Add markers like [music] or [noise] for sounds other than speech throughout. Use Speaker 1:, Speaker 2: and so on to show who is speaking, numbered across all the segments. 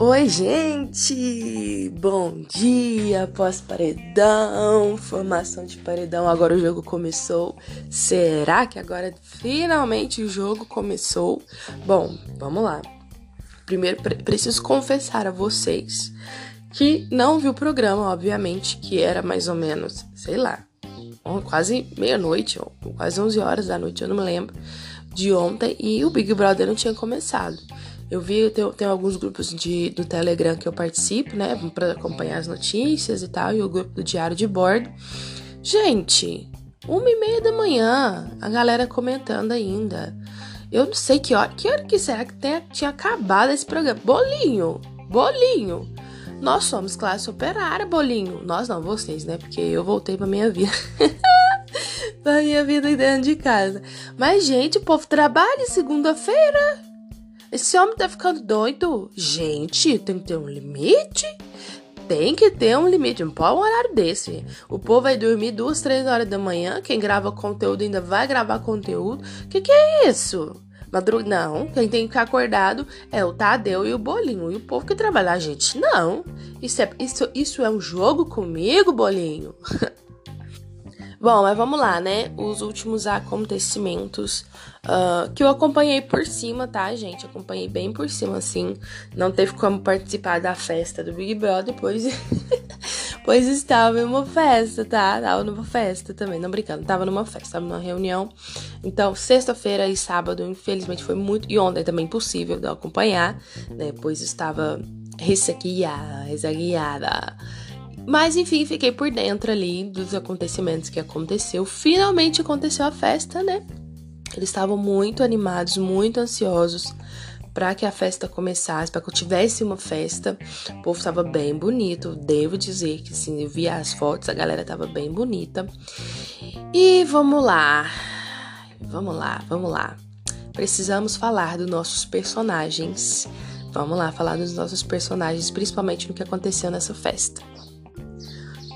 Speaker 1: Oi, gente! Bom dia, pós-paredão, formação de paredão. Agora o jogo começou. Será que agora finalmente o jogo começou? Bom, vamos lá. Primeiro, preciso confessar a vocês que não vi o programa, obviamente, que era mais ou menos, sei lá, quase meia-noite, quase 11 horas da noite, eu não me lembro, de ontem, e o Big Brother não tinha começado. Eu vi, tem, alguns grupos de, do Telegram que eu participo, né, para acompanhar as notícias e tal, e o grupo do Diário de Bordo. Gente, uma e meia da manhã, a galera comentando ainda. Eu não sei que hora, que hora que será que tinha acabado esse programa? Bolinho, bolinho. Nós somos classe operária, bolinho. Nós não, vocês, né? Porque eu voltei pra minha vida. [laughs] pra minha vida dentro de casa. Mas, gente, o povo trabalha segunda-feira. Esse homem tá ficando doido. Gente, tem que ter um limite. Tem que ter um limite, não pode um horário desse. O povo vai dormir duas, três horas da manhã. Quem grava conteúdo ainda vai gravar conteúdo. Que que é isso? Madrug... Não, quem tem que ficar acordado é o Tadeu e o Bolinho. E o povo que trabalha, gente não. Isso é, isso, isso é um jogo comigo, Bolinho? [laughs] Bom, mas vamos lá, né? Os últimos acontecimentos uh, que eu acompanhei por cima, tá, gente? Acompanhei bem por cima, assim. Não teve como participar da festa do Big Brother, pois, [laughs] pois estava em uma festa, tá? Tava numa festa também, não brincando, tava numa festa, tava numa reunião. Então, sexta-feira e sábado, infelizmente, foi muito. E ontem também impossível de acompanhar, né? Pois estava ressaqueada, ressaqueada. Mas enfim, fiquei por dentro ali dos acontecimentos que aconteceu. Finalmente aconteceu a festa, né? Eles estavam muito animados, muito ansiosos para que a festa começasse, para que eu tivesse uma festa. O povo estava bem bonito, devo dizer que sim, eu vi as fotos, a galera estava bem bonita. E vamos lá. Vamos lá, vamos lá. Precisamos falar dos nossos personagens. Vamos lá falar dos nossos personagens, principalmente no que aconteceu nessa festa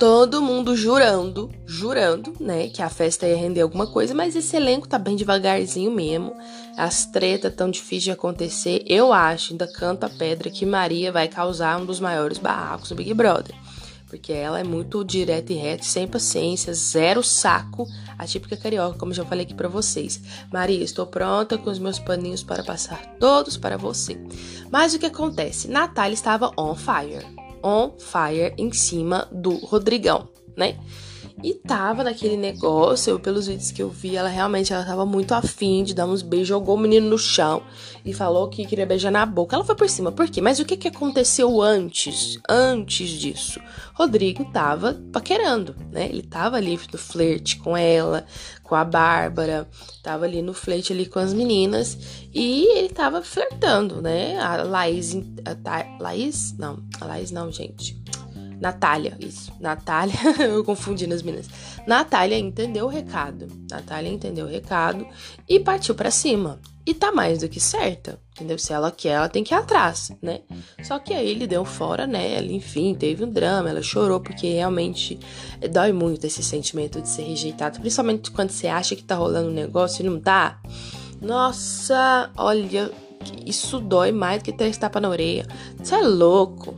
Speaker 1: todo mundo jurando, jurando, né, que a festa ia render alguma coisa, mas esse elenco tá bem devagarzinho mesmo. As tretas tão difíceis de acontecer. Eu acho, ainda canta a pedra, que Maria vai causar um dos maiores barracos do Big Brother. Porque ela é muito direta e reta, sem paciência, zero saco, a típica carioca, como já falei aqui para vocês. Maria, estou pronta com os meus paninhos para passar todos para você. Mas o que acontece? Natália estava on fire on fire em cima do Rodrigão, né? E tava naquele negócio, pelos vídeos que eu vi, ela realmente ela tava muito afim de dar uns beijos, jogou o menino no chão e falou que queria beijar na boca. Ela foi por cima, por quê? Mas o que que aconteceu antes? Antes disso, Rodrigo tava paquerando, né? Ele tava ali no flerte com ela, com a Bárbara, tava ali no flerte ali com as meninas e ele tava flertando, né? A Laís, a Laís, não, a Laís não, gente. Natália, isso. Natália, [laughs] eu confundi nas meninas. Natália entendeu o recado. Natália entendeu o recado e partiu para cima. E tá mais do que certa, entendeu? Se ela quer, ela tem que ir atrás, né? Só que aí ele deu fora nela, enfim, teve um drama, ela chorou porque realmente dói muito esse sentimento de ser rejeitado, principalmente quando você acha que tá rolando um negócio e não tá. Nossa, olha, isso dói mais do que ter tapa na orelha. Você é louco.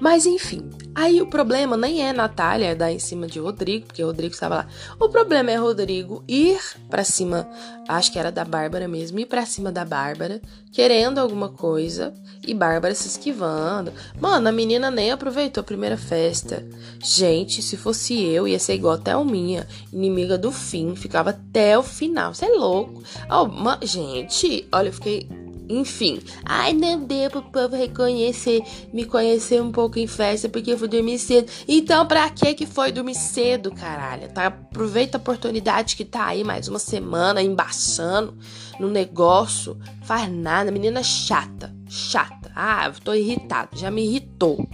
Speaker 1: Mas enfim, aí o problema nem é Natália dar em cima de Rodrigo, porque Rodrigo estava lá. O problema é Rodrigo ir para cima, acho que era da Bárbara mesmo, ir para cima da Bárbara, querendo alguma coisa e Bárbara se esquivando. Mano, a menina nem aproveitou a primeira festa. Gente, se fosse eu, ia ser igual até o minha, inimiga do fim, ficava até o final. Você é louco. Oh, gente, olha, eu fiquei enfim, ai não deu pro povo reconhecer, me conhecer um pouco em festa porque eu fui dormir cedo. Então, pra que que foi dormir cedo, caralho? Tá? Aproveita a oportunidade que tá aí mais uma semana embaçando no negócio. Faz nada, menina chata, chata. Ah, tô irritado, já me irritou.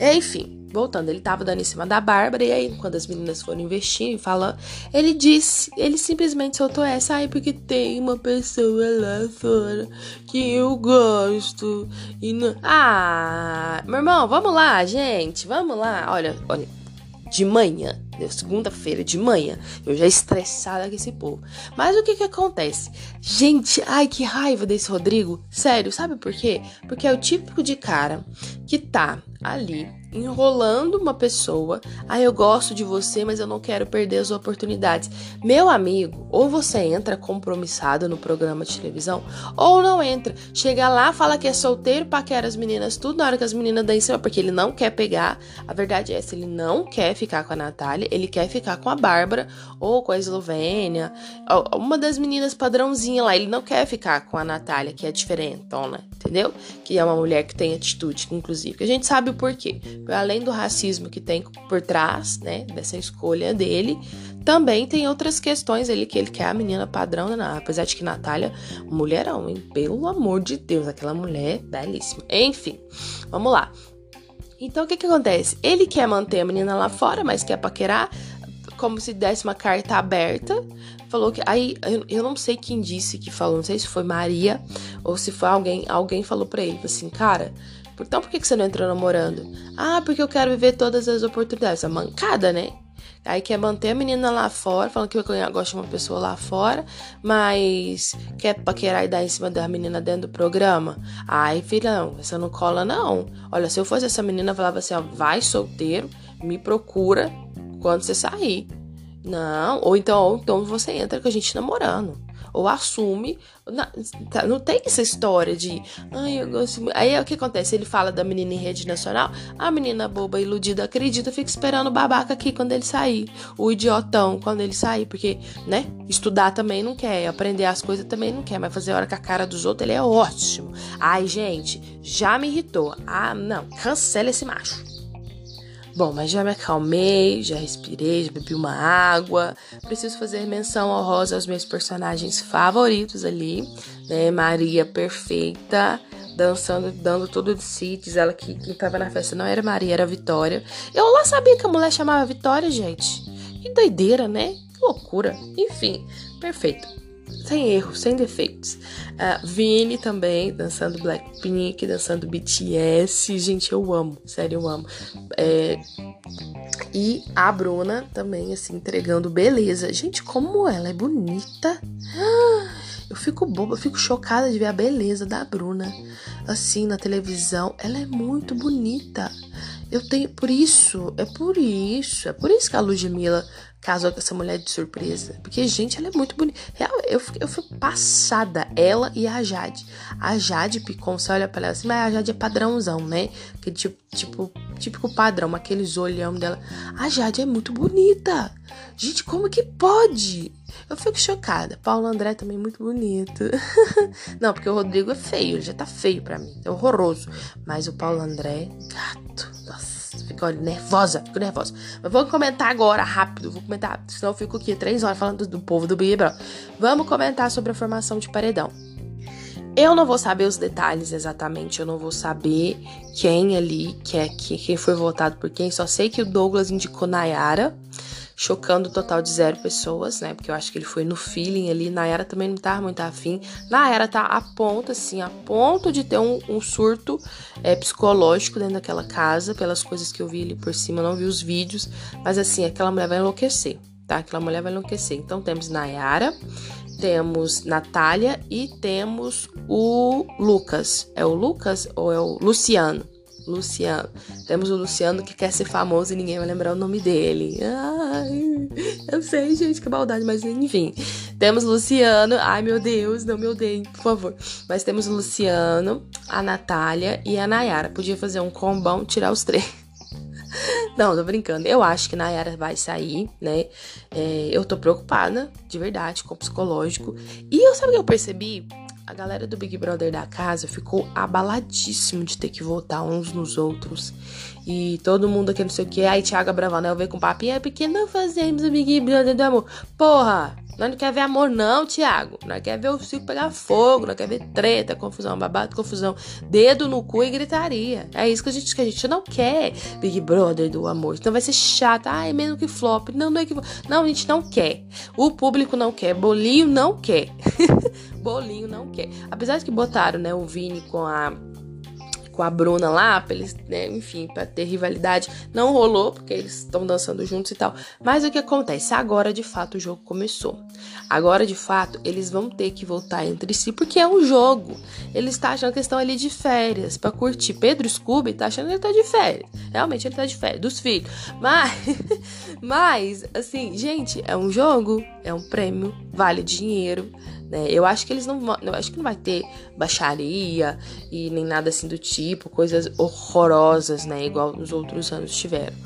Speaker 1: Enfim, voltando, ele tava dando em cima da Bárbara, e aí, quando as meninas foram investir e falando, ele disse, ele simplesmente soltou essa, ai, porque tem uma pessoa lá fora que eu gosto. E não... Ah, meu irmão, vamos lá, gente, vamos lá. Olha, olha, de manhã, segunda-feira de manhã. Eu já estressada com esse povo. Mas o que que acontece? Gente, ai que raiva desse Rodrigo. Sério, sabe por quê? Porque é o típico de cara que tá ali enrolando uma pessoa. Ah, eu gosto de você, mas eu não quero perder as oportunidades. Meu amigo, ou você entra compromissado no programa de televisão, ou não entra. Chega lá, fala que é solteiro, paquera as meninas tudo na hora que as meninas dão em cima, porque ele não quer pegar. A verdade é essa, ele não quer ficar com a Natália, ele quer ficar com a Bárbara ou com a Eslovênia, uma das meninas padrãozinha lá. Ele não quer ficar com a Natália, que é diferentona, entendeu? Que é uma mulher que tem atitude, inclusive. Que a gente sabe o porquê além do racismo que tem por trás, né, dessa escolha dele, também tem outras questões ali que ele quer a menina padrão, né? apesar de que Natália, mulherão, hein? Pelo amor de Deus, aquela mulher belíssima. Enfim, vamos lá. Então o que que acontece? Ele quer manter a menina lá fora, mas quer paquerar, como se desse uma carta aberta. Falou que. Aí eu, eu não sei quem disse que falou, não sei se foi Maria ou se foi alguém. Alguém falou pra ele assim, cara, então por que você não entrou namorando? Ah, porque eu quero viver todas as oportunidades. A mancada, né? Aí quer manter a menina lá fora, falando que gosta de uma pessoa lá fora, mas quer paquerar e dar em cima da menina dentro do programa. Ai, filhão, essa não cola não. Olha, se eu fosse essa menina, eu falava assim, ó, vai solteiro, me procura quando você sair. Não, ou então, ou então você entra com a gente namorando ou assume. Tá, não tem essa história de. Ai, eu gosto. Aí é o que acontece? Ele fala da menina em rede nacional. A menina boba, iludida, acredita, fica esperando o babaca aqui quando ele sair. O idiotão quando ele sair. Porque, né? Estudar também não quer. Aprender as coisas também não quer. Mas fazer hora com a cara dos outros, ele é ótimo. Ai, gente, já me irritou. Ah, não. Cancela esse macho. Bom, mas já me acalmei, já respirei, já bebi uma água. Preciso fazer menção honrosa aos meus personagens favoritos ali, né? Maria perfeita, dançando, dando tudo de si. Diz ela que quem tava na festa não era Maria, era Vitória. Eu lá sabia que a mulher chamava Vitória, gente. Que doideira, né? Que loucura. Enfim, perfeito sem erros, sem defeitos. Uh, Vini também, dançando Blackpink, dançando BTS. Gente, eu amo, sério, eu amo. É, e a Bruna também, assim, entregando beleza. Gente, como ela é bonita. [gasps] Eu fico boba, eu fico chocada de ver a beleza da Bruna, assim, na televisão. Ela é muito bonita. Eu tenho, por isso, é por isso, é por isso que a Ludmilla casou com essa mulher de surpresa. Porque, gente, ela é muito bonita. Eu, eu fui passada, ela e a Jade. A Jade Picon, você olha pra ela assim, mas a Jade é padrãozão, né? Que tipo, tipo, típico padrão, aqueles olhão dela. A Jade é muito bonita. Gente, como que pode? Eu fico chocada. Paulo André também muito bonito. [laughs] Não, porque o Rodrigo é feio, ele já tá feio para mim. É horroroso. Mas o Paulo André, gato. Fico nervosa, fico nervosa. Mas vou comentar agora, rápido. Vou comentar, senão eu fico aqui três horas falando do, do povo do Big. Vamos comentar sobre a formação de paredão. Eu não vou saber os detalhes exatamente, eu não vou saber quem ali, que é, quem foi votado por quem, só sei que o Douglas indicou Nayara chocando o total de zero pessoas, né? Porque eu acho que ele foi no feeling ali. Nayara também não tava muito afim. Nayara tá a ponto, assim, a ponto de ter um, um surto é, psicológico dentro daquela casa, pelas coisas que eu vi ali por cima, não vi os vídeos. Mas assim, aquela mulher vai enlouquecer, tá? Aquela mulher vai enlouquecer. Então temos Nayara, temos Natália e temos o Lucas. É o Lucas ou é o Luciano? Luciano. Temos o Luciano que quer ser famoso e ninguém vai lembrar o nome dele. Ai, eu sei, gente, que maldade, mas enfim. Temos Luciano. Ai, meu Deus, não me odeiem, por favor. Mas temos o Luciano, a Natália e a Nayara. Podia fazer um combão, tirar os três. [laughs] Não, tô brincando. Eu acho que Nayara vai sair, né? É, eu tô preocupada, de verdade, com o psicológico. E eu sabe o que eu percebi? A galera do Big Brother da casa ficou abaladíssimo de ter que votar uns nos outros. E todo mundo aqui não sei o que. Aí Thiago Bravanel veio com papinho, é porque não fazemos o Big Brother do amor. Porra! Nós não quer ver amor, não, Thiago. Nós quer ver o circo pegar fogo, nós quer ver treta, confusão, babado, confusão, dedo no cu e gritaria. É isso que a gente que a gente não quer. Big Brother do amor. Então vai ser chato. É mesmo que flop. Não, não é que. Não, a gente não quer. O público não quer. Bolinho não quer. [laughs] Bolinho não quer. Apesar de que botaram, né, o Vini com a com a Bruna lá, pra eles, né, enfim, pra ter rivalidade. Não rolou, porque eles estão dançando juntos e tal. Mas o que acontece? Agora, de fato, o jogo começou. Agora, de fato, eles vão ter que voltar entre si, porque é um jogo. Eles estão achando que estão ali de férias, pra curtir. Pedro Scooby tá achando que ele tá de férias. Realmente, ele tá de férias, dos filhos. Mas, [laughs] mas, assim, gente, é um jogo, é um prêmio, vale dinheiro. Né? Eu acho que eles não vão. Eu acho que não vai ter baixaria e nem nada assim do tipo, coisas horrorosas, né? Igual nos outros anos tiveram.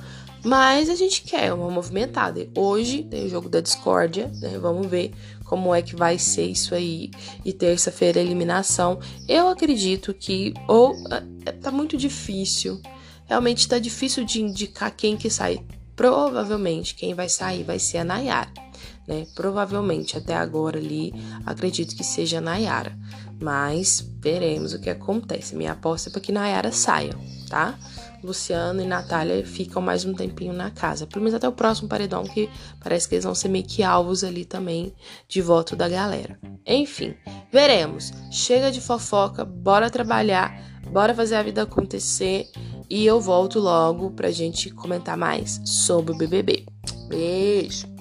Speaker 1: Mas a gente quer uma movimentada. Hoje tem o jogo da discórdia, né? Vamos ver como é que vai ser isso aí. E terça-feira eliminação. Eu acredito que ou é, tá muito difícil. Realmente tá difícil de indicar quem que sai. Provavelmente quem vai sair vai ser a Nayara né? Provavelmente até agora ali, acredito que seja a Nayara. Mas veremos o que acontece. Minha aposta é para que Nayara saia, tá? Luciano e Natália ficam mais um tempinho na casa. Pelo menos até o próximo paredão, que parece que eles vão ser meio que alvos ali também de voto da galera. Enfim, veremos. Chega de fofoca, bora trabalhar, bora fazer a vida acontecer. E eu volto logo pra gente comentar mais sobre o BBB. Beijo!